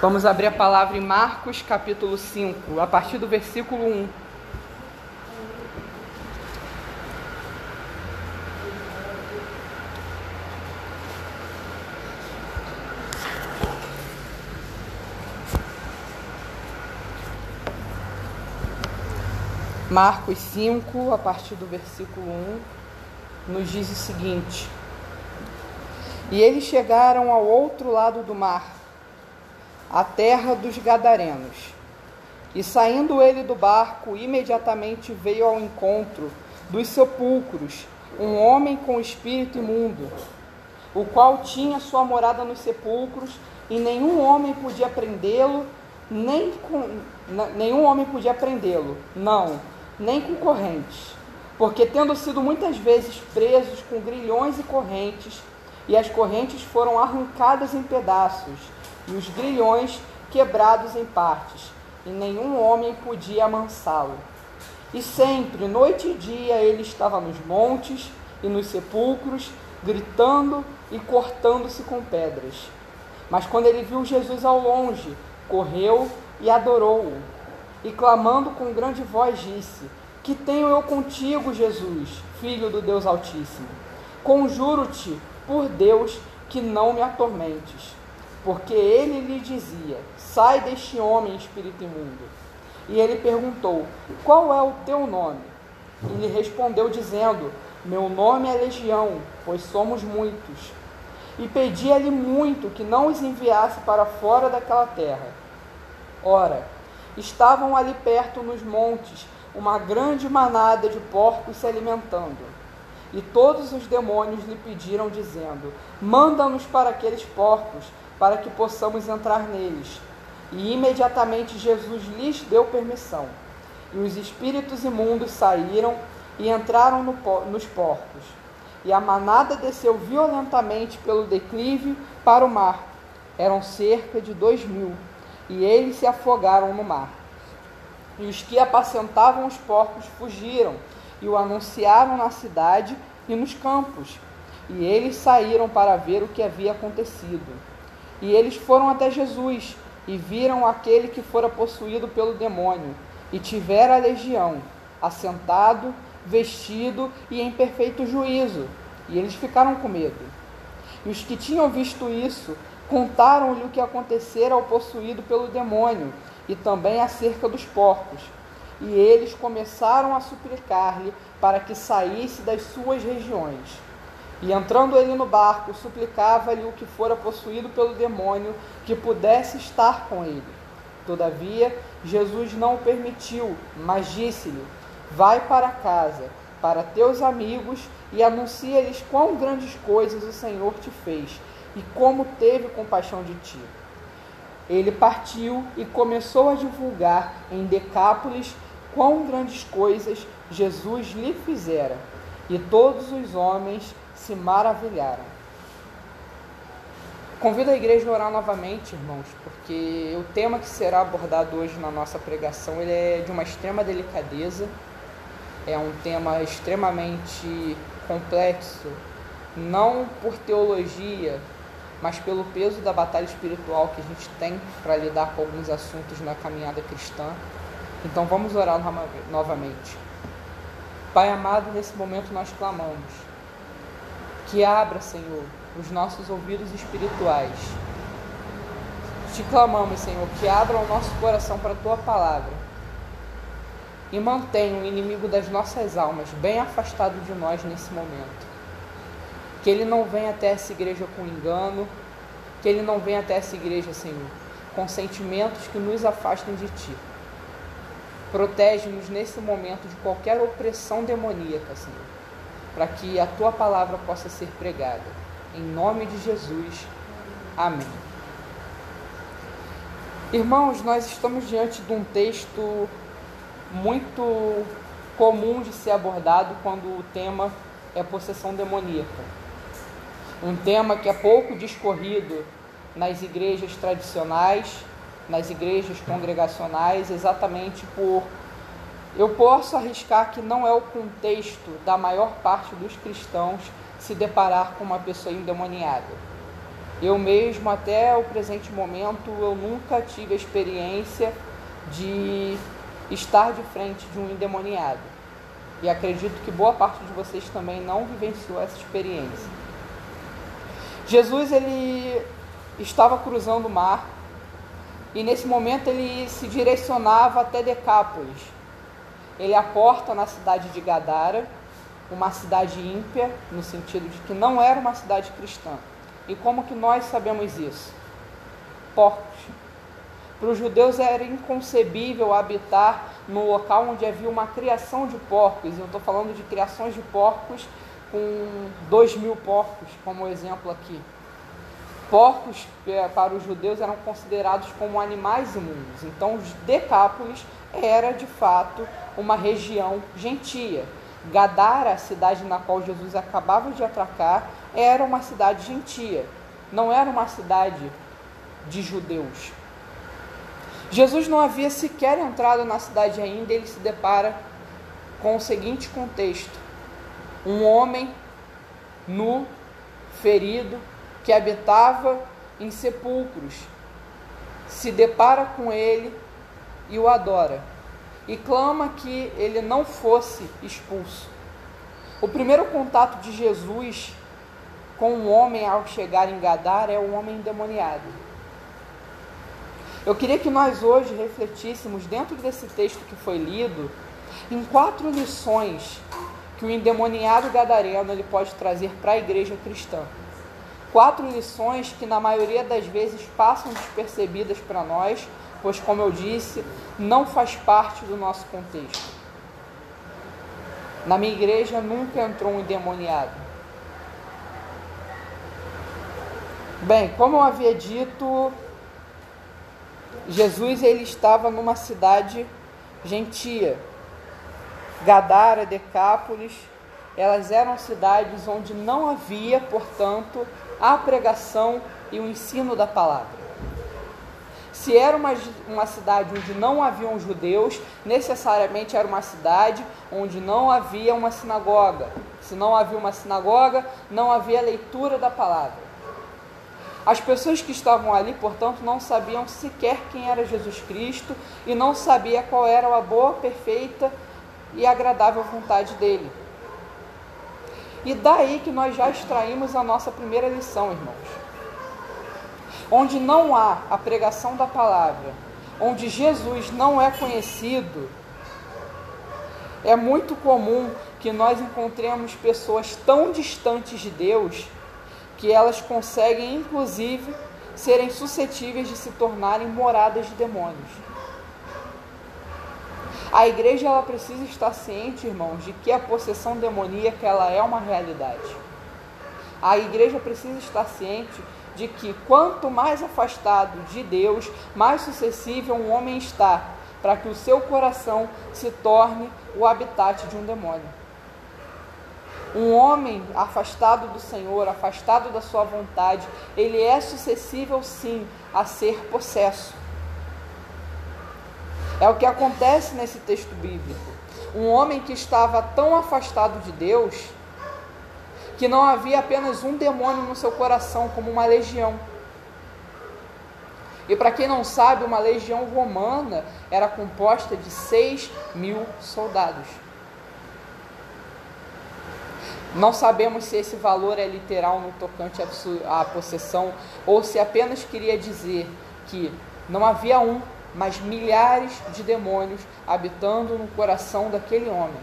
Vamos abrir a palavra em Marcos capítulo 5, a partir do versículo 1. Marcos 5, a partir do versículo 1, nos diz o seguinte: E eles chegaram ao outro lado do mar a terra dos Gadarenos. E saindo ele do barco, imediatamente veio ao encontro dos sepulcros um homem com espírito imundo, o qual tinha sua morada nos sepulcros, e nenhum homem podia prendê-lo, nem com, nenhum homem podia prendê-lo, não, nem com correntes, porque tendo sido muitas vezes presos com grilhões e correntes, e as correntes foram arrancadas em pedaços, e os grilhões quebrados em partes, e nenhum homem podia amansá-lo. E sempre, noite e dia, ele estava nos montes e nos sepulcros, gritando e cortando-se com pedras. Mas quando ele viu Jesus ao longe, correu e adorou-o. E clamando com grande voz, disse: Que tenho eu contigo, Jesus, filho do Deus Altíssimo? Conjuro-te, por Deus, que não me atormentes porque ele lhe dizia: Sai deste homem, espírito imundo. E ele perguntou: Qual é o teu nome? E lhe respondeu, dizendo: Meu nome é Legião, pois somos muitos. E pedia-lhe muito que não os enviasse para fora daquela terra. Ora, estavam ali perto nos montes uma grande manada de porcos se alimentando. E todos os demônios lhe pediram, dizendo: Manda-nos para aqueles porcos para que possamos entrar neles. E imediatamente Jesus lhes deu permissão. E os espíritos imundos saíram e entraram no, nos porcos. E a manada desceu violentamente pelo declive para o mar. Eram cerca de dois mil. E eles se afogaram no mar. E os que apacentavam os porcos fugiram e o anunciaram na cidade e nos campos. E eles saíram para ver o que havia acontecido. E eles foram até Jesus e viram aquele que fora possuído pelo demônio e tivera a legião, assentado, vestido e em perfeito juízo. E eles ficaram com medo. E os que tinham visto isso contaram-lhe o que acontecera ao possuído pelo demônio e também acerca dos porcos. E eles começaram a suplicar-lhe para que saísse das suas regiões. E entrando ele no barco, suplicava-lhe o que fora possuído pelo demônio que pudesse estar com ele. Todavia, Jesus não o permitiu, mas disse-lhe: Vai para casa, para teus amigos, e anuncia-lhes quão grandes coisas o Senhor te fez e como teve compaixão de ti. Ele partiu e começou a divulgar em Decápolis quão grandes coisas Jesus lhe fizera. E todos os homens se maravilharam. Convido a igreja a orar novamente, irmãos, porque o tema que será abordado hoje na nossa pregação ele é de uma extrema delicadeza, é um tema extremamente complexo, não por teologia, mas pelo peso da batalha espiritual que a gente tem para lidar com alguns assuntos na caminhada cristã. Então vamos orar novamente. Pai amado, nesse momento nós clamamos que abra, Senhor, os nossos ouvidos espirituais. Te clamamos, Senhor, que abra o nosso coração para a tua palavra e mantenha o inimigo das nossas almas bem afastado de nós nesse momento. Que ele não venha até essa igreja com engano, que ele não venha até essa igreja, Senhor, com sentimentos que nos afastem de ti. Protege-nos nesse momento de qualquer opressão demoníaca, Senhor para que a tua palavra possa ser pregada. Em nome de Jesus. Amém. Irmãos, nós estamos diante de um texto muito comum de ser abordado quando o tema é possessão demoníaca. Um tema que é pouco discorrido nas igrejas tradicionais, nas igrejas congregacionais, exatamente por eu posso arriscar que não é o contexto da maior parte dos cristãos se deparar com uma pessoa endemoniada. Eu mesmo, até o presente momento, eu nunca tive a experiência de estar de frente de um endemoniado. E acredito que boa parte de vocês também não vivenciou essa experiência. Jesus ele estava cruzando o mar e nesse momento ele se direcionava até Decápolis. Ele aporta na cidade de Gadara, uma cidade ímpia, no sentido de que não era uma cidade cristã. E como que nós sabemos isso? Porcos. Para os judeus era inconcebível habitar no local onde havia uma criação de porcos. Eu estou falando de criações de porcos com dois mil porcos, como exemplo aqui. Porcos é, para os judeus eram considerados como animais imundos. Então, os Decápolis era de fato uma região gentia. Gadara, a cidade na qual Jesus acabava de atracar, era uma cidade gentia, não era uma cidade de judeus. Jesus não havia sequer entrado na cidade ainda, ele se depara com o seguinte contexto: um homem nu, ferido, que habitava em sepulcros, se depara com ele e o adora, e clama que ele não fosse expulso. O primeiro contato de Jesus com o homem ao chegar em Gadar é o homem endemoniado. Eu queria que nós hoje refletíssemos dentro desse texto que foi lido em quatro lições que o endemoniado gadareno ele pode trazer para a igreja cristã. Quatro lições que na maioria das vezes passam despercebidas para nós, pois como eu disse, não faz parte do nosso contexto. Na minha igreja nunca entrou um endemoniado. Bem, como eu havia dito, Jesus ele estava numa cidade gentia. Gadara, Decápolis, elas eram cidades onde não havia, portanto, a pregação e o ensino da palavra. Se era uma, uma cidade onde não haviam judeus, necessariamente era uma cidade onde não havia uma sinagoga. Se não havia uma sinagoga, não havia leitura da palavra. As pessoas que estavam ali, portanto, não sabiam sequer quem era Jesus Cristo e não sabia qual era a boa, perfeita e agradável vontade dele. E daí que nós já extraímos a nossa primeira lição, irmãos. Onde não há a pregação da palavra, onde Jesus não é conhecido, é muito comum que nós encontremos pessoas tão distantes de Deus que elas conseguem, inclusive, serem suscetíveis de se tornarem moradas de demônios. A igreja ela precisa estar ciente, irmãos, de que a possessão demoníaca ela é uma realidade. A igreja precisa estar ciente de que quanto mais afastado de Deus, mais suscetível um homem está para que o seu coração se torne o habitat de um demônio. Um homem afastado do Senhor, afastado da sua vontade, ele é suscetível sim a ser possesso. É o que acontece nesse texto bíblico. Um homem que estava tão afastado de Deus que não havia apenas um demônio no seu coração, como uma legião. E para quem não sabe, uma legião romana era composta de 6 mil soldados. Não sabemos se esse valor é literal no tocante à possessão ou se apenas queria dizer que não havia um, mas milhares de demônios habitando no coração daquele homem.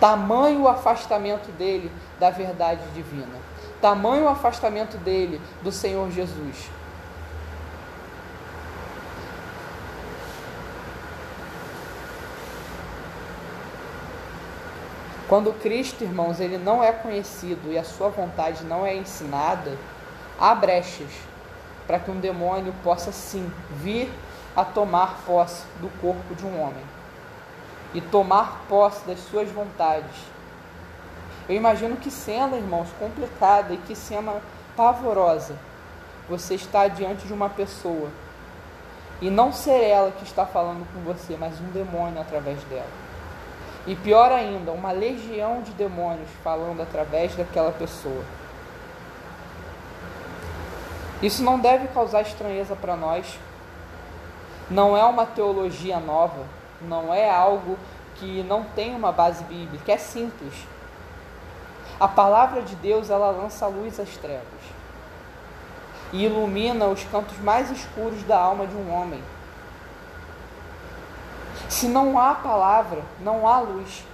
Tamanho o afastamento dele da verdade divina, tamanho o afastamento dele do Senhor Jesus. Quando Cristo, irmãos, ele não é conhecido e a sua vontade não é ensinada, há brechas para que um demônio possa sim vir a tomar posse do corpo de um homem e tomar posse das suas vontades. Eu imagino que cena, irmãos, complicada e que cena pavorosa. Você está diante de uma pessoa e não ser ela que está falando com você, mas um demônio através dela. E pior ainda, uma legião de demônios falando através daquela pessoa. Isso não deve causar estranheza para nós. Não é uma teologia nova, não é algo que não tem uma base bíblica, é simples. A palavra de Deus, ela lança luz às trevas e ilumina os cantos mais escuros da alma de um homem. Se não há palavra, não há luz.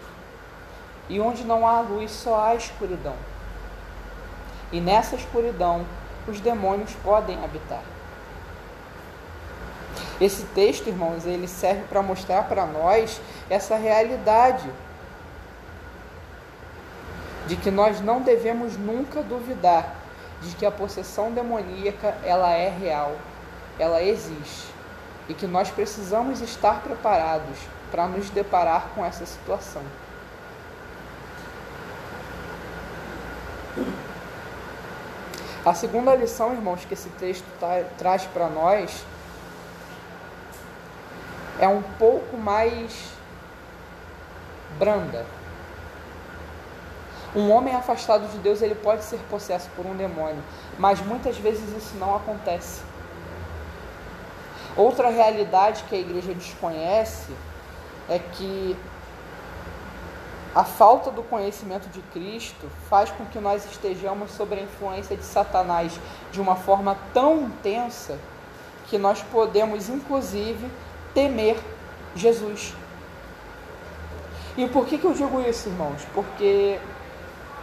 E onde não há luz, só há escuridão. E nessa escuridão, os demônios podem habitar. Esse texto, irmãos, ele serve para mostrar para nós essa realidade de que nós não devemos nunca duvidar de que a possessão demoníaca ela é real, ela existe e que nós precisamos estar preparados para nos deparar com essa situação. A segunda lição, irmãos, que esse texto tá, traz para nós é um pouco mais branda. Um homem afastado de Deus, ele pode ser possesso por um demônio, mas muitas vezes isso não acontece. Outra realidade que a igreja desconhece é que a falta do conhecimento de Cristo faz com que nós estejamos sob a influência de Satanás de uma forma tão intensa que nós podemos, inclusive, temer Jesus. E por que, que eu digo isso, irmãos? Porque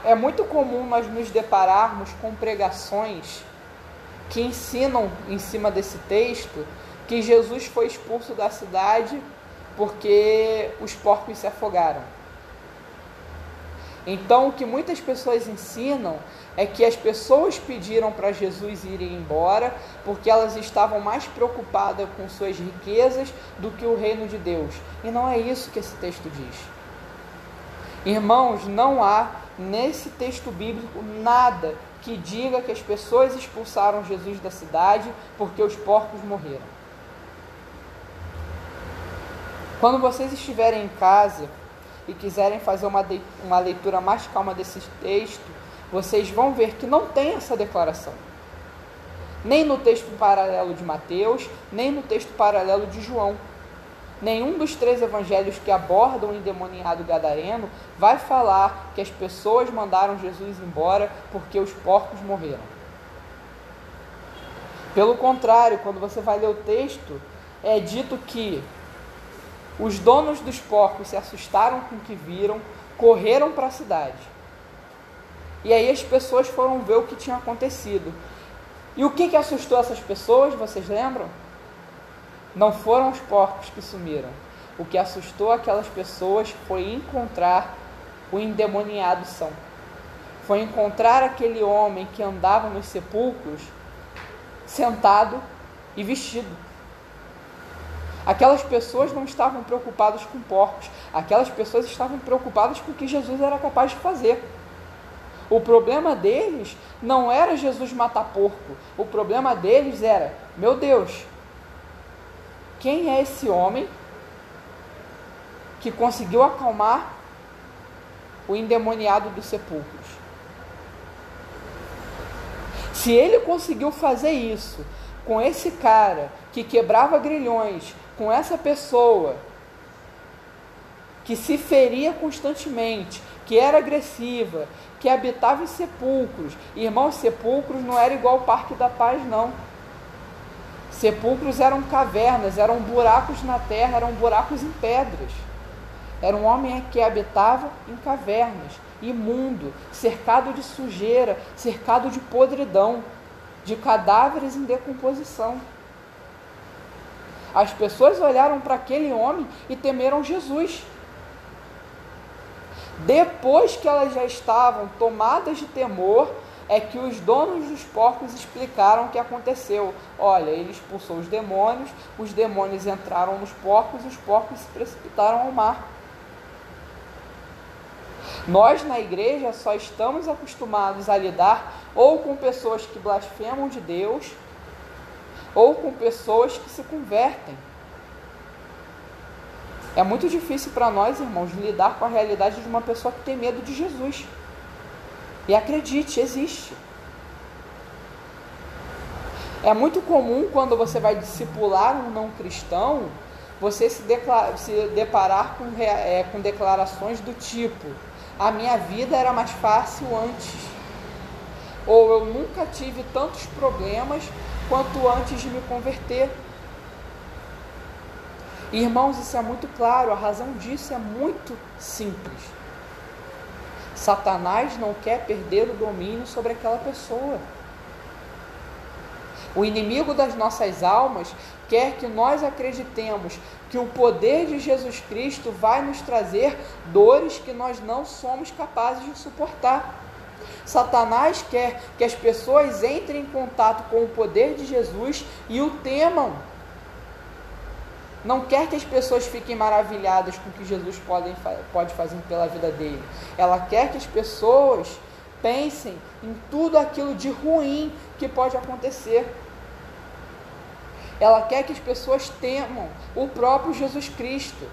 é muito comum nós nos depararmos com pregações que ensinam em cima desse texto que Jesus foi expulso da cidade porque os porcos se afogaram. Então, o que muitas pessoas ensinam é que as pessoas pediram para Jesus ir embora porque elas estavam mais preocupadas com suas riquezas do que o reino de Deus. E não é isso que esse texto diz. Irmãos, não há nesse texto bíblico nada que diga que as pessoas expulsaram Jesus da cidade porque os porcos morreram. Quando vocês estiverem em casa e quiserem fazer uma, de, uma leitura mais calma desse texto, vocês vão ver que não tem essa declaração. Nem no texto paralelo de Mateus, nem no texto paralelo de João. Nenhum dos três evangelhos que abordam o endemoniado gadareno vai falar que as pessoas mandaram Jesus embora porque os porcos morreram. Pelo contrário, quando você vai ler o texto, é dito que os donos dos porcos se assustaram com o que viram, correram para a cidade. E aí as pessoas foram ver o que tinha acontecido. E o que, que assustou essas pessoas, vocês lembram? Não foram os porcos que sumiram. O que assustou aquelas pessoas foi encontrar o endemoniado São. Foi encontrar aquele homem que andava nos sepulcros sentado e vestido. Aquelas pessoas não estavam preocupadas com porcos, aquelas pessoas estavam preocupadas com o que Jesus era capaz de fazer. O problema deles não era Jesus matar porco, o problema deles era: meu Deus, quem é esse homem que conseguiu acalmar o endemoniado dos sepulcros? Se ele conseguiu fazer isso com esse cara que quebrava grilhões, com essa pessoa que se feria constantemente, que era agressiva, que habitava em sepulcros. Irmãos, sepulcros não era igual o Parque da Paz, não. Sepulcros eram cavernas, eram buracos na terra, eram buracos em pedras. Era um homem que habitava em cavernas, imundo, cercado de sujeira, cercado de podridão, de cadáveres em decomposição. As pessoas olharam para aquele homem e temeram Jesus. Depois que elas já estavam tomadas de temor, é que os donos dos porcos explicaram o que aconteceu. Olha, ele expulsou os demônios, os demônios entraram nos porcos e os porcos se precipitaram ao mar. Nós na igreja só estamos acostumados a lidar ou com pessoas que blasfemam de Deus, ou com pessoas que se convertem. É muito difícil para nós, irmãos, lidar com a realidade de uma pessoa que tem medo de Jesus. E acredite, existe. É muito comum quando você vai discipular um não cristão, você se, se deparar com, é, com declarações do tipo: a minha vida era mais fácil antes, ou eu nunca tive tantos problemas quanto antes de me converter. Irmãos, isso é muito claro, a razão disso é muito simples. Satanás não quer perder o domínio sobre aquela pessoa. O inimigo das nossas almas quer que nós acreditemos que o poder de Jesus Cristo vai nos trazer dores que nós não somos capazes de suportar. Satanás quer que as pessoas entrem em contato com o poder de Jesus e o temam. Não quer que as pessoas fiquem maravilhadas com o que Jesus pode, pode fazer pela vida dele. Ela quer que as pessoas pensem em tudo aquilo de ruim que pode acontecer. Ela quer que as pessoas temam o próprio Jesus Cristo.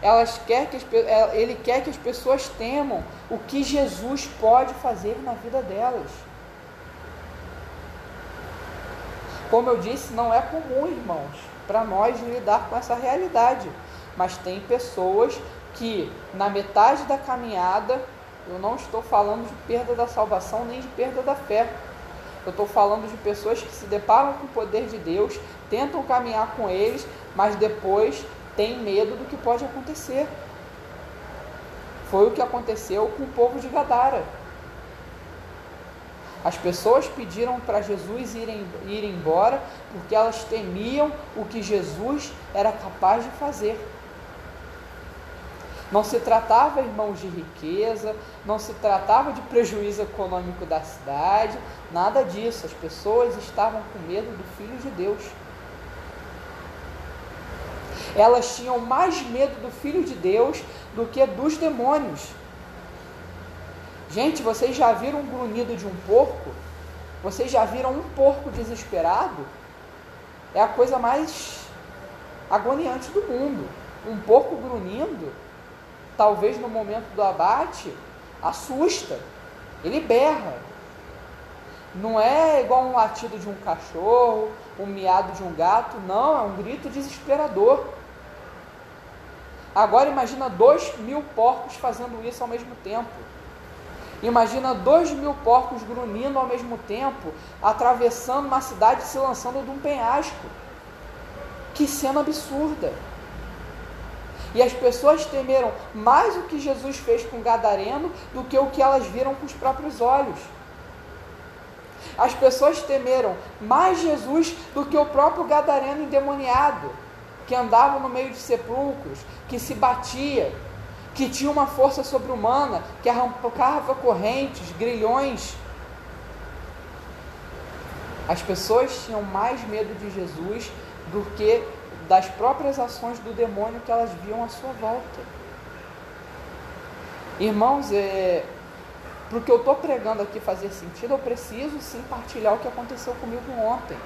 Elas quer que as, ele quer que as pessoas temam o que Jesus pode fazer na vida delas. Como eu disse, não é comum, irmãos, para nós lidar com essa realidade. Mas tem pessoas que, na metade da caminhada, eu não estou falando de perda da salvação nem de perda da fé, eu estou falando de pessoas que se deparam com o poder de Deus, tentam caminhar com eles, mas depois têm medo do que pode acontecer. Foi o que aconteceu com o povo de Gadara. As pessoas pediram para Jesus ir, ir embora porque elas temiam o que Jesus era capaz de fazer. Não se tratava, irmãos, de riqueza, não se tratava de prejuízo econômico da cidade, nada disso. As pessoas estavam com medo do Filho de Deus. Elas tinham mais medo do Filho de Deus do que dos demônios. Gente, vocês já viram um grunhido de um porco? Vocês já viram um porco desesperado? É a coisa mais agoniante do mundo. Um porco grunhindo talvez no momento do abate, assusta, ele berra. Não é igual um latido de um cachorro, um miado de um gato, não, é um grito desesperador. Agora imagina dois mil porcos fazendo isso ao mesmo tempo. Imagina dois mil porcos grunhindo ao mesmo tempo, atravessando uma cidade e se lançando de um penhasco. Que cena absurda! E as pessoas temeram mais o que Jesus fez com o Gadareno do que o que elas viram com os próprios olhos. As pessoas temeram mais Jesus do que o próprio Gadareno endemoniado, que andava no meio de sepulcros, que se batia, que tinha uma força sobre-humana, que arrancava correntes, grilhões. As pessoas tinham mais medo de Jesus do que das próprias ações do demônio que elas viam à sua volta. Irmãos, é, para o que eu estou pregando aqui fazer sentido, eu preciso sim partilhar o que aconteceu comigo ontem.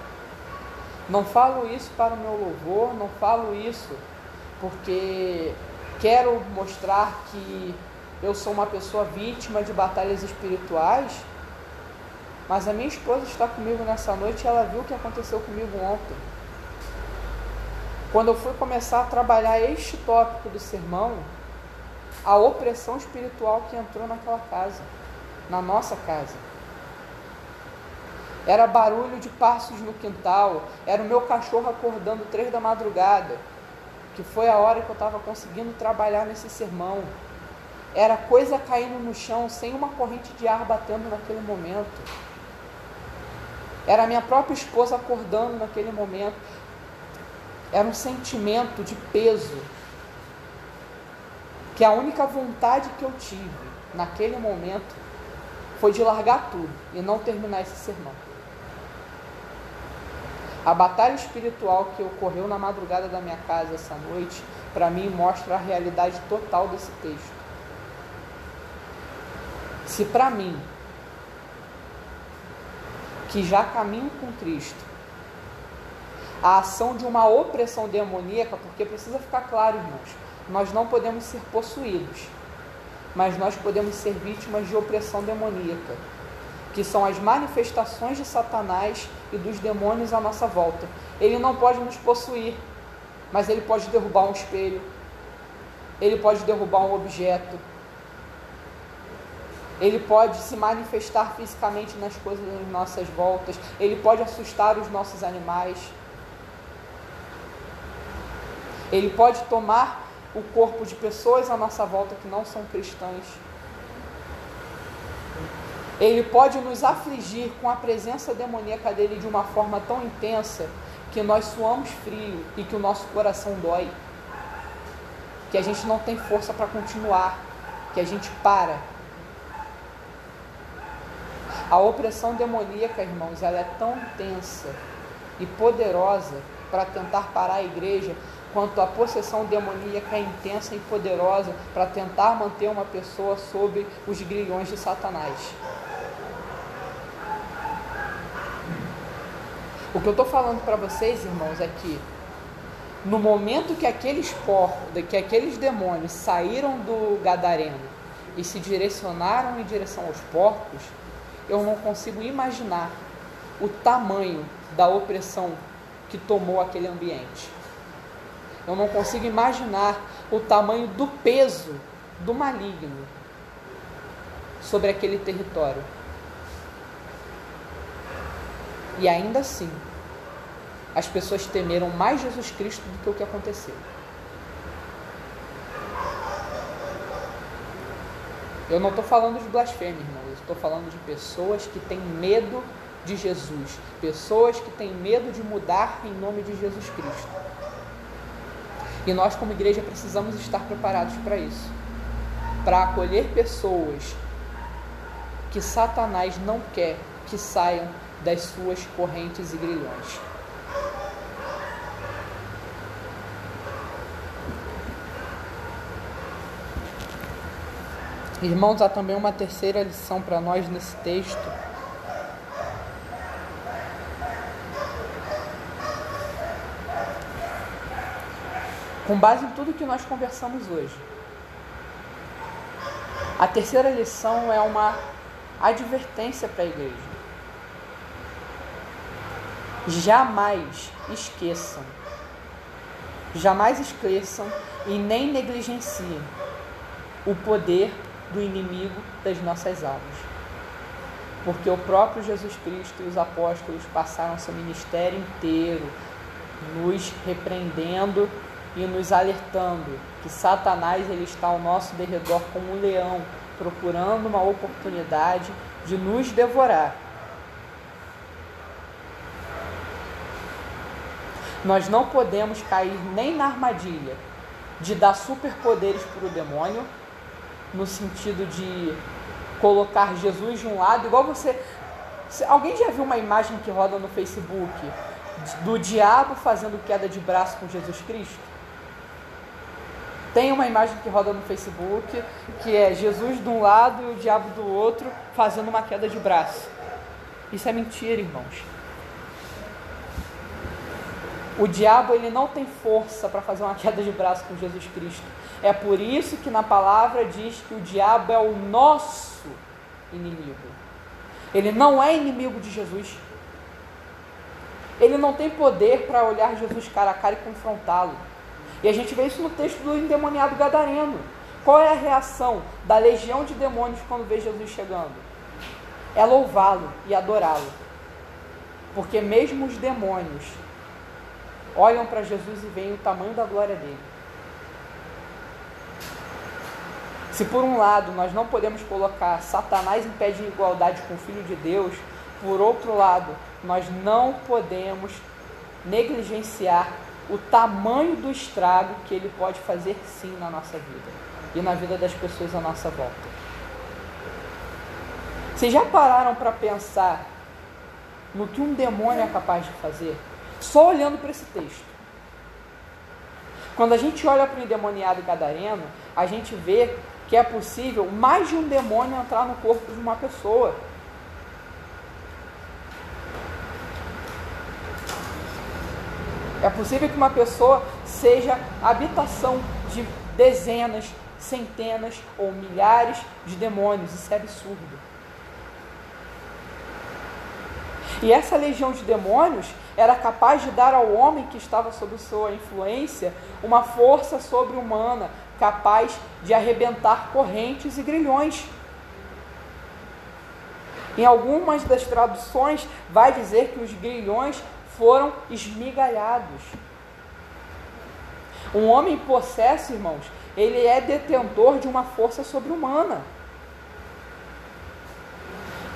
Não falo isso para o meu louvor, não falo isso porque quero mostrar que eu sou uma pessoa vítima de batalhas espirituais, mas a minha esposa está comigo nessa noite e ela viu o que aconteceu comigo ontem. Quando eu fui começar a trabalhar este tópico do sermão, a opressão espiritual que entrou naquela casa, na nossa casa. Era barulho de passos no quintal, era o meu cachorro acordando três da madrugada, que foi a hora que eu estava conseguindo trabalhar nesse sermão. Era coisa caindo no chão sem uma corrente de ar batendo naquele momento. Era minha própria esposa acordando naquele momento. Era um sentimento de peso. Que a única vontade que eu tive naquele momento foi de largar tudo e não terminar esse sermão. A batalha espiritual que ocorreu na madrugada da minha casa essa noite, para mim mostra a realidade total desse texto. Se para mim, que já caminho com Cristo, a ação de uma opressão demoníaca, porque precisa ficar claro, irmãos, nós não podemos ser possuídos, mas nós podemos ser vítimas de opressão demoníaca. Que são as manifestações de Satanás e dos demônios à nossa volta. Ele não pode nos possuir, mas ele pode derrubar um espelho, ele pode derrubar um objeto, ele pode se manifestar fisicamente nas coisas às nossas voltas, ele pode assustar os nossos animais, ele pode tomar o corpo de pessoas à nossa volta que não são cristãs. Ele pode nos afligir com a presença demoníaca dele de uma forma tão intensa que nós suamos frio e que o nosso coração dói. Que a gente não tem força para continuar, que a gente para. A opressão demoníaca, irmãos, ela é tão intensa e poderosa para tentar parar a igreja quanto a possessão demoníaca é intensa e poderosa para tentar manter uma pessoa sob os grilhões de Satanás. O que eu estou falando para vocês, irmãos, é que no momento que aqueles porcos, que aqueles demônios saíram do gadareno e se direcionaram em direção aos porcos, eu não consigo imaginar o tamanho da opressão que tomou aquele ambiente. Eu não consigo imaginar o tamanho do peso do maligno sobre aquele território. E ainda assim, as pessoas temeram mais Jesus Cristo do que o que aconteceu. Eu não estou falando de blasfêmia, irmão. Eu estou falando de pessoas que têm medo de Jesus. Pessoas que têm medo de mudar em nome de Jesus Cristo. E nós, como igreja, precisamos estar preparados para isso para acolher pessoas que Satanás não quer que saiam das suas correntes e grilhões. Irmãos, há também uma terceira lição para nós nesse texto com base em tudo que nós conversamos hoje. A terceira lição é uma advertência para a igreja. Jamais esqueçam, jamais esqueçam e nem negligenciem o poder do inimigo das nossas almas. Porque o próprio Jesus Cristo e os apóstolos passaram seu ministério inteiro nos repreendendo e nos alertando que Satanás ele está ao nosso derredor como um leão, procurando uma oportunidade de nos devorar. Nós não podemos cair nem na armadilha de dar superpoderes para o demônio, no sentido de colocar Jesus de um lado, igual você. Alguém já viu uma imagem que roda no Facebook do diabo fazendo queda de braço com Jesus Cristo? Tem uma imagem que roda no Facebook que é Jesus de um lado e o diabo do outro fazendo uma queda de braço. Isso é mentira, irmãos. O diabo ele não tem força para fazer uma queda de braço com Jesus Cristo. É por isso que na palavra diz que o diabo é o nosso inimigo. Ele não é inimigo de Jesus. Ele não tem poder para olhar Jesus cara a cara e confrontá-lo. E a gente vê isso no texto do endemoniado gadareno. Qual é a reação da legião de demônios quando vê Jesus chegando? É louvá-lo e adorá-lo. Porque mesmo os demônios olham para Jesus e veem o tamanho da glória dele. Se por um lado nós não podemos colocar Satanás em pé de igualdade com o Filho de Deus, por outro lado, nós não podemos negligenciar o tamanho do estrago que ele pode fazer sim na nossa vida e na vida das pessoas à nossa volta. Vocês já pararam para pensar no que um demônio é capaz de fazer? Só olhando para esse texto. Quando a gente olha para o endemoniado gadareno, a gente vê que é possível mais de um demônio entrar no corpo de uma pessoa. É possível que uma pessoa seja habitação de dezenas, centenas ou milhares de demônios. Isso é absurdo. E essa legião de demônios era capaz de dar ao homem que estava sob sua influência uma força sobre-humana, capaz de arrebentar correntes e grilhões. Em algumas das traduções, vai dizer que os grilhões foram esmigalhados. Um homem possesso, irmãos, ele é detentor de uma força sobre-humana.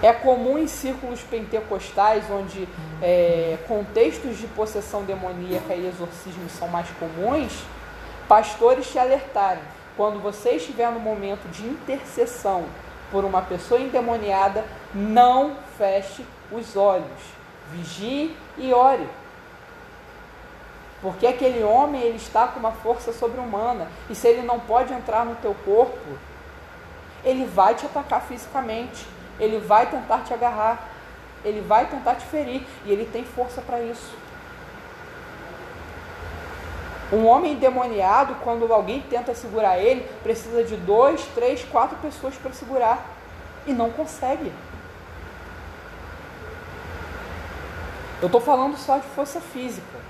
É comum em círculos pentecostais, onde é, contextos de possessão demoníaca e exorcismo são mais comuns, pastores te alertarem. Quando você estiver no momento de intercessão por uma pessoa endemoniada, não feche os olhos. Vigie e ore. Porque aquele homem ele está com uma força sobre-humana e se ele não pode entrar no teu corpo, ele vai te atacar fisicamente, ele vai tentar te agarrar, ele vai tentar te ferir e ele tem força para isso. Um homem endemoniado, quando alguém tenta segurar ele, precisa de dois, três, quatro pessoas para segurar e não consegue. Eu estou falando só de força física.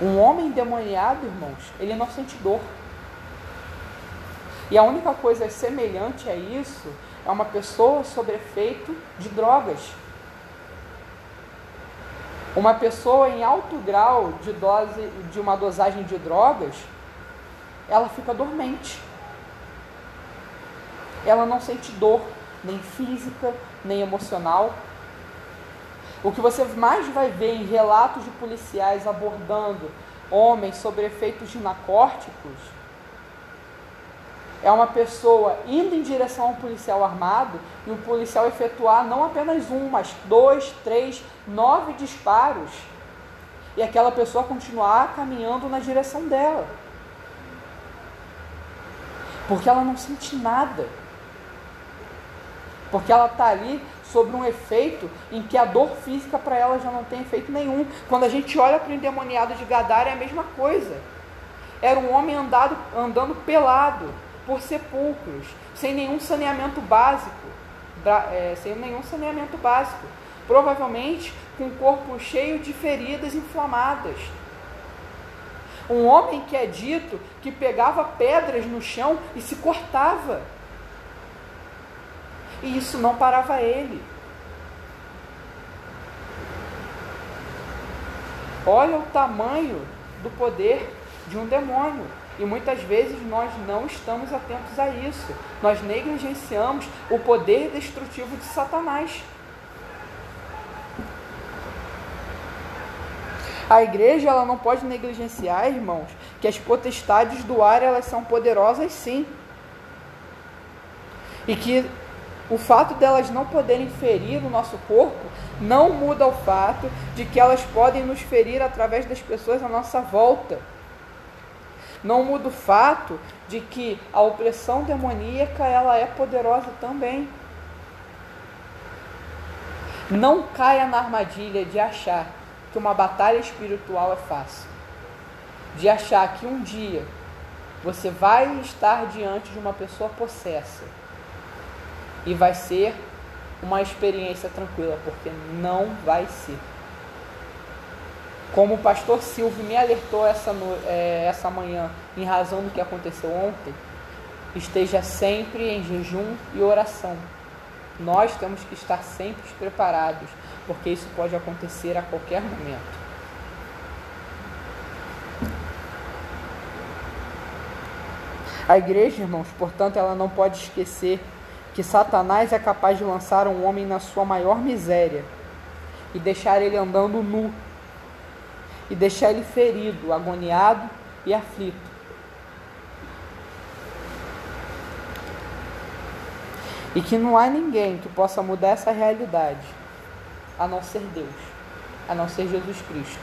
Um homem endemoniado, irmãos, ele não sente dor. E a única coisa semelhante a isso é uma pessoa sob efeito de drogas. Uma pessoa em alto grau de dose de uma dosagem de drogas, ela fica dormente. Ela não sente dor, nem física, nem emocional. O que você mais vai ver em relatos de policiais abordando homens sobre efeitos de narcóticos é uma pessoa indo em direção a um policial armado e o policial efetuar não apenas um, mas dois, três, nove disparos e aquela pessoa continuar caminhando na direção dela. Porque ela não sente nada. Porque ela está ali sobre um efeito em que a dor física para ela já não tem efeito nenhum. Quando a gente olha para o endemoniado de Gadara é a mesma coisa. Era um homem andado, andando pelado por sepulcros, sem nenhum saneamento básico, é, sem nenhum saneamento básico. Provavelmente com o corpo cheio de feridas inflamadas. Um homem que é dito que pegava pedras no chão e se cortava e isso não parava ele. Olha o tamanho do poder de um demônio. E muitas vezes nós não estamos atentos a isso. Nós negligenciamos o poder destrutivo de Satanás. A igreja ela não pode negligenciar, irmãos, que as potestades do ar elas são poderosas sim. E que o fato delas não poderem ferir o nosso corpo não muda o fato de que elas podem nos ferir através das pessoas à nossa volta. Não muda o fato de que a opressão demoníaca ela é poderosa também. Não caia na armadilha de achar que uma batalha espiritual é fácil. De achar que um dia você vai estar diante de uma pessoa possessa e vai ser uma experiência tranquila, porque não vai ser. Como o pastor Silvio me alertou essa, no, é, essa manhã, em razão do que aconteceu ontem, esteja sempre em jejum e oração. Nós temos que estar sempre preparados, porque isso pode acontecer a qualquer momento. A igreja, irmãos, portanto, ela não pode esquecer que Satanás é capaz de lançar um homem na sua maior miséria e deixar ele andando nu, e deixar ele ferido, agoniado e aflito. E que não há ninguém que possa mudar essa realidade, a não ser Deus, a não ser Jesus Cristo.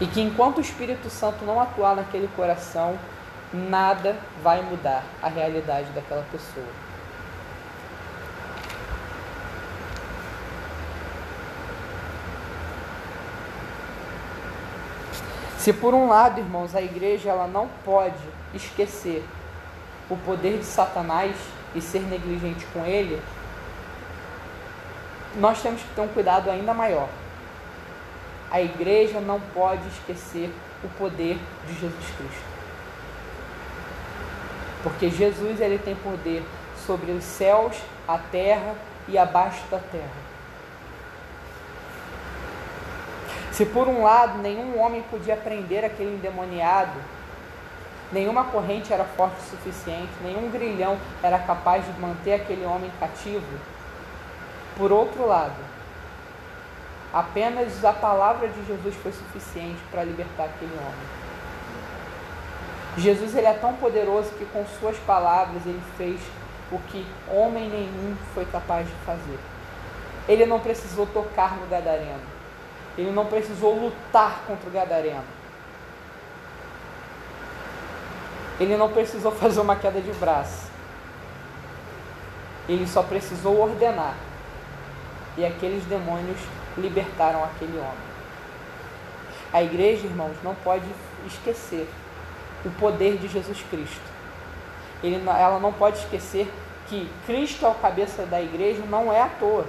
E que enquanto o Espírito Santo não atuar naquele coração, nada vai mudar a realidade daquela pessoa. Se por um lado, irmãos, a igreja ela não pode esquecer o poder de Satanás e ser negligente com ele, nós temos que ter um cuidado ainda maior. A igreja não pode esquecer o poder de Jesus Cristo. Porque Jesus ele tem poder sobre os céus, a terra e abaixo da terra. Se por um lado nenhum homem podia prender aquele endemoniado, nenhuma corrente era forte o suficiente, nenhum grilhão era capaz de manter aquele homem cativo, por outro lado, apenas a palavra de Jesus foi suficiente para libertar aquele homem. Jesus ele é tão poderoso que com suas palavras ele fez o que homem nenhum foi capaz de fazer. Ele não precisou tocar no gadareno. Ele não precisou lutar contra o gadareno. Ele não precisou fazer uma queda de braço. Ele só precisou ordenar. E aqueles demônios libertaram aquele homem. A igreja, irmãos, não pode esquecer o poder de Jesus Cristo. Ele, ela não pode esquecer que Cristo é o cabeça da igreja não é à toa.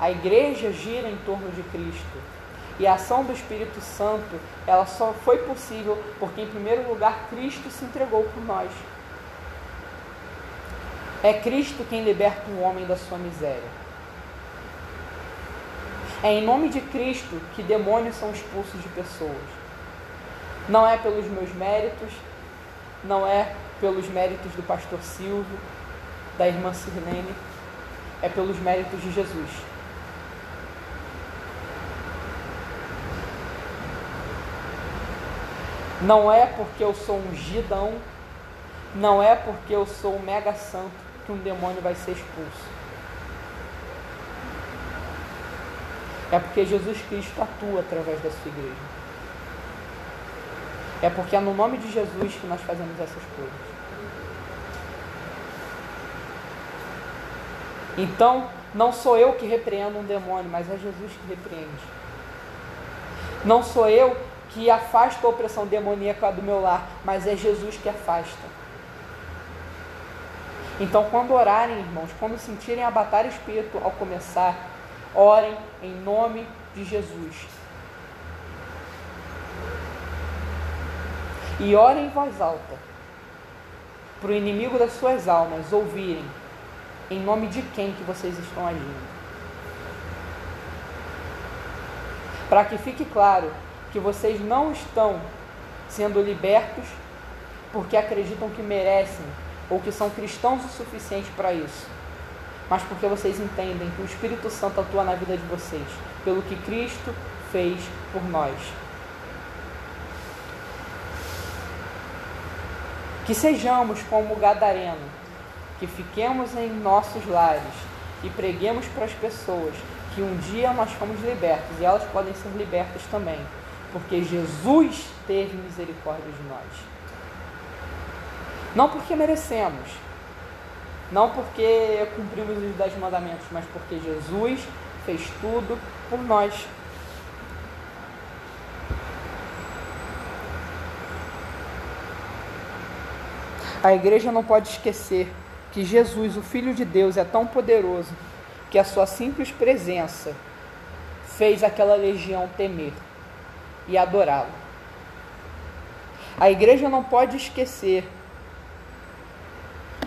A igreja gira em torno de Cristo. E a ação do Espírito Santo, ela só foi possível porque, em primeiro lugar, Cristo se entregou por nós. É Cristo quem liberta um homem da sua miséria. É em nome de Cristo que demônios são expulsos de pessoas. Não é pelos meus méritos, não é pelos méritos do pastor Silvio, da irmã Sirlene, é pelos méritos de Jesus. Não é porque eu sou um gidão, não é porque eu sou um mega santo que um demônio vai ser expulso. É porque Jesus Cristo atua através da sua igreja. É porque é no nome de Jesus que nós fazemos essas coisas. Então, não sou eu que repreendo um demônio, mas é Jesus que repreende. Não sou eu que afasta a opressão demoníaca do meu lar, mas é Jesus que afasta. Então, quando orarem, irmãos, quando sentirem a batalha espírito ao começar, orem em nome de Jesus. E orem em voz alta, para o inimigo das suas almas ouvirem em nome de quem que vocês estão agindo. Para que fique claro que vocês não estão sendo libertos porque acreditam que merecem ou que são cristãos o suficiente para isso, mas porque vocês entendem que o Espírito Santo atua na vida de vocês, pelo que Cristo fez por nós. Que sejamos como Gadareno, que fiquemos em nossos lares e preguemos para as pessoas que um dia nós fomos libertos e elas podem ser libertas também, porque Jesus teve misericórdia de nós. Não porque merecemos, não porque cumprimos os dez mandamentos, mas porque Jesus fez tudo por nós. A igreja não pode esquecer que Jesus, o Filho de Deus, é tão poderoso que a sua simples presença fez aquela legião temer e adorá-lo. A igreja não pode esquecer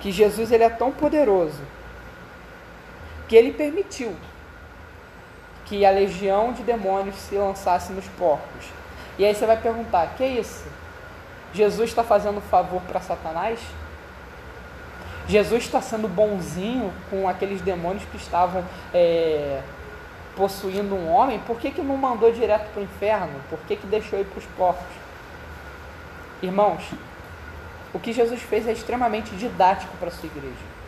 que Jesus ele é tão poderoso que ele permitiu que a legião de demônios se lançasse nos porcos. E aí você vai perguntar: que é isso? Jesus está fazendo favor para Satanás? Jesus está sendo bonzinho com aqueles demônios que estavam é, possuindo um homem? Por que, que não mandou direto para o inferno? Por que, que deixou ir para os porcos? Irmãos, o que Jesus fez é extremamente didático para a sua igreja.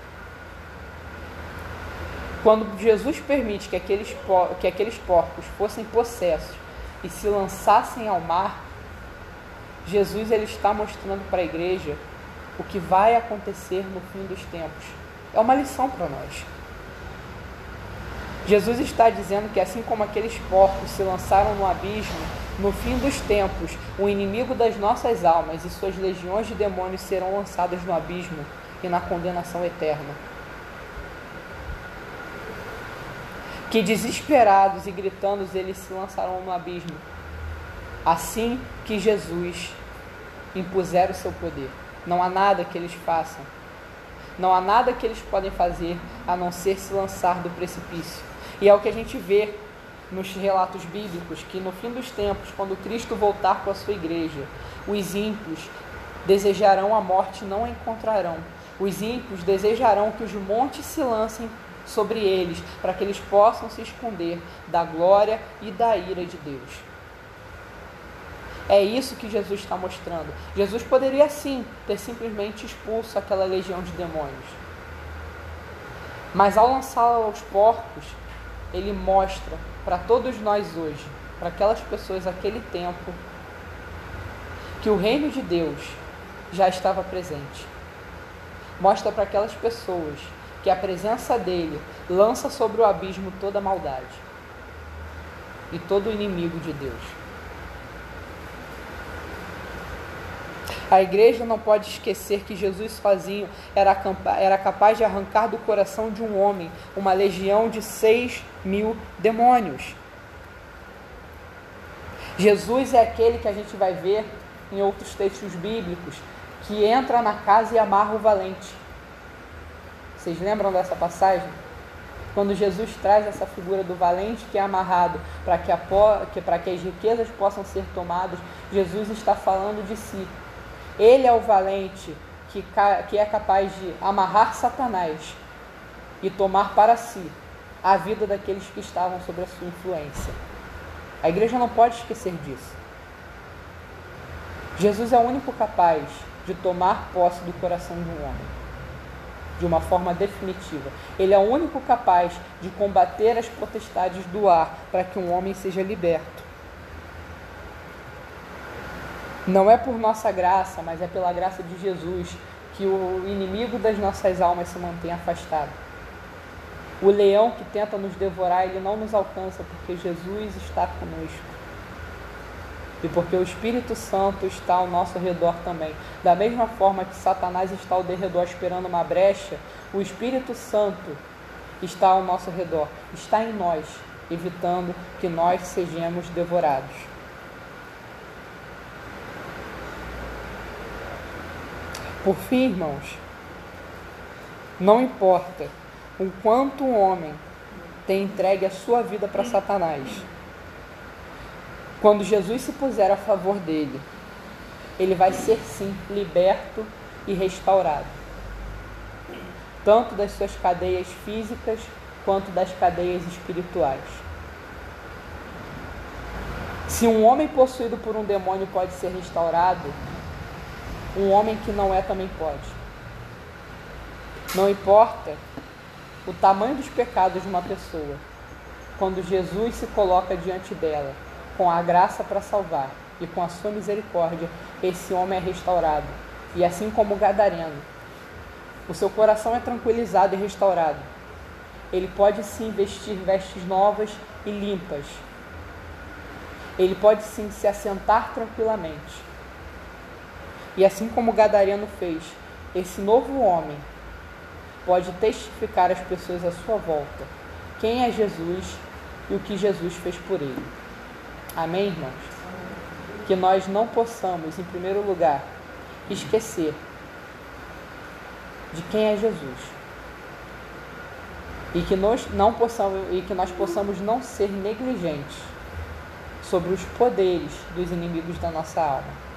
Quando Jesus permite que aqueles, que aqueles porcos fossem possessos e se lançassem ao mar, Jesus ele está mostrando para a igreja o que vai acontecer no fim dos tempos. É uma lição para nós. Jesus está dizendo que assim como aqueles porcos se lançaram no abismo, No fim dos tempos, o inimigo das nossas almas e suas legiões de demônios serão lançados no abismo e na condenação eterna. Que desesperados e gritando eles se lançarão no abismo, assim que Jesus impuser o seu poder. Não há nada que eles façam, não há nada que eles podem fazer a não ser se lançar do precipício. E é o que a gente vê nos relatos bíblicos que no fim dos tempos, quando Cristo voltar com a sua igreja, os ímpios desejarão a morte e não a encontrarão. Os ímpios desejarão que os montes se lancem sobre eles, para que eles possam se esconder da glória e da ira de Deus. É isso que Jesus está mostrando. Jesus poderia sim ter simplesmente expulso aquela legião de demônios. Mas ao lançá-la aos porcos, ele mostra para todos nós hoje, para aquelas pessoas naquele tempo, que o reino de Deus já estava presente. Mostra para aquelas pessoas que a presença dele lança sobre o abismo toda a maldade e todo o inimigo de Deus. A igreja não pode esquecer que Jesus sozinho era, capaz de arrancar do coração de um homem uma legião de seis mil demônios. Jesus é aquele que a gente vai ver em outros textos bíblicos que entra na casa e amarra o valente. Vocês lembram dessa passagem? Quando Jesus traz essa figura do valente que é amarrado para que, que, que as riquezas possam ser tomadas, Jesus está falando de si. Ele é o valente que, que é capaz de amarrar Satanás e tomar para si a vida daqueles que estavam sob a sua influência. A igreja não pode esquecer disso. Jesus é o único capaz de tomar posse do coração de um homem de uma forma definitiva. Ele é o único capaz de combater as potestades do ar para que um homem seja liberto. Não é por nossa graça, mas é pela graça de Jesus que o inimigo das nossas almas se mantém afastado. O leão que tenta nos devorar, ele não nos alcança porque Jesus está conosco. E porque o Espírito Santo está ao nosso redor também. Da mesma forma que Satanás está ao derredor esperando uma brecha, o Espírito Santo está ao nosso redor, está em nós, evitando que nós sejamos devorados. Por fim, irmãos, não importa o quanto um homem tem entregue a sua vida para Satanás, quando Jesus se puser a favor dele, ele vai ser sim liberto e restaurado, tanto das suas cadeias físicas quanto das cadeias espirituais. Se um homem possuído por um demônio pode ser restaurado, um homem que não é também pode. Não importa o tamanho dos pecados de uma pessoa, quando Jesus se coloca diante dela, com a graça para salvar e com a sua misericórdia, esse homem é restaurado. E assim como o gadareno, o seu coração é tranquilizado e restaurado. Ele pode sim vestir vestes novas e limpas. Ele pode sim se assentar tranquilamente e assim como Gadareno fez, esse novo homem pode testificar às pessoas à sua volta quem é Jesus e o que Jesus fez por ele. Amém, irmãos? Que nós não possamos, em primeiro lugar, esquecer de quem é Jesus. E que nós não possamos e que nós possamos não ser negligentes sobre os poderes dos inimigos da nossa alma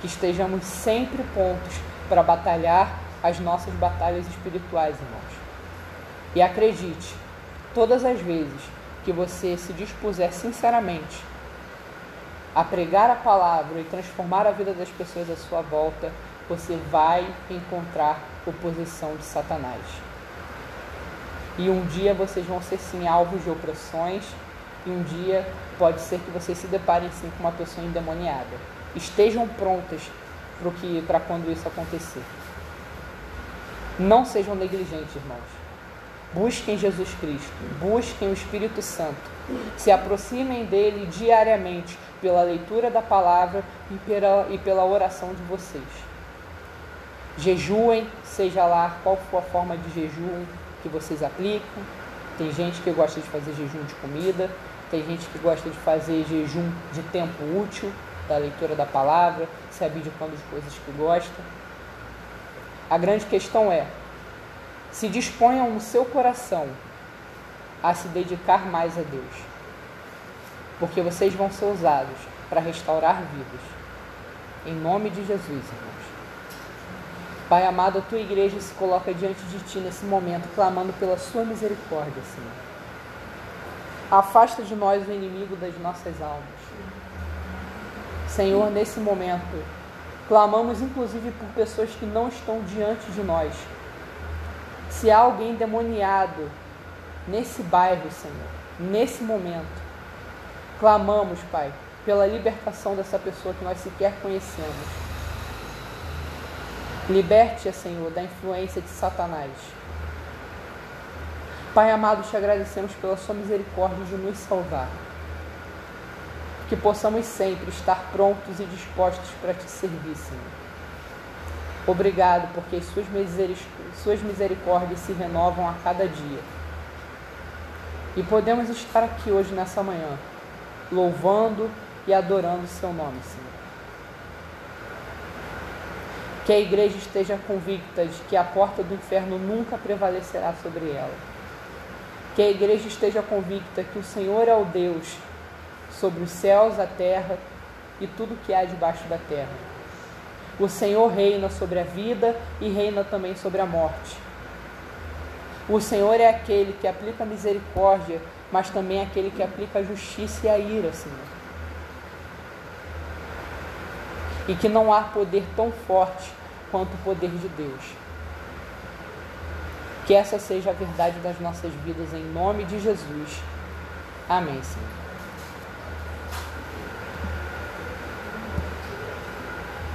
que estejamos sempre prontos para batalhar as nossas batalhas espirituais, irmãos. E acredite, todas as vezes que você se dispuser sinceramente a pregar a palavra e transformar a vida das pessoas à sua volta, você vai encontrar oposição de Satanás. E um dia vocês vão ser sim alvos de opressões, e um dia pode ser que vocês se deparem sim com uma pessoa endemoniada estejam prontas para quando isso acontecer. Não sejam negligentes, irmãos. Busquem Jesus Cristo, busquem o Espírito Santo, se aproximem dele diariamente pela leitura da palavra e pela, e pela oração de vocês. Jejuem, seja lá qual for a forma de jejum que vocês aplicam. Tem gente que gosta de fazer jejum de comida, tem gente que gosta de fazer jejum de tempo útil, da leitura da palavra, se abdicando de coisas que gosta. A grande questão é: se disponham no seu coração a se dedicar mais a Deus, porque vocês vão ser usados para restaurar vidas. Em nome de Jesus, irmãos. Pai amado, a tua igreja se coloca diante de ti nesse momento, clamando pela sua misericórdia, Senhor. Afasta de nós o inimigo das nossas almas. Senhor, nesse momento, clamamos inclusive por pessoas que não estão diante de nós. Se há alguém demoniado nesse bairro, Senhor, nesse momento, clamamos, Pai, pela libertação dessa pessoa que nós sequer conhecemos. Liberte-a, Senhor, da influência de Satanás. Pai amado, te agradecemos pela sua misericórdia de nos salvar que possamos sempre estar prontos e dispostos para te servir, Senhor. Obrigado, porque suas misericórdias se renovam a cada dia. E podemos estar aqui hoje nessa manhã, louvando e adorando o seu nome, Senhor. Que a igreja esteja convicta de que a porta do inferno nunca prevalecerá sobre ela. Que a igreja esteja convicta que o Senhor é o Deus sobre os céus, a terra e tudo que há debaixo da terra. O Senhor reina sobre a vida e reina também sobre a morte. O Senhor é aquele que aplica a misericórdia, mas também é aquele que aplica a justiça e a ira, Senhor. E que não há poder tão forte quanto o poder de Deus. Que essa seja a verdade das nossas vidas, em nome de Jesus. Amém, Senhor.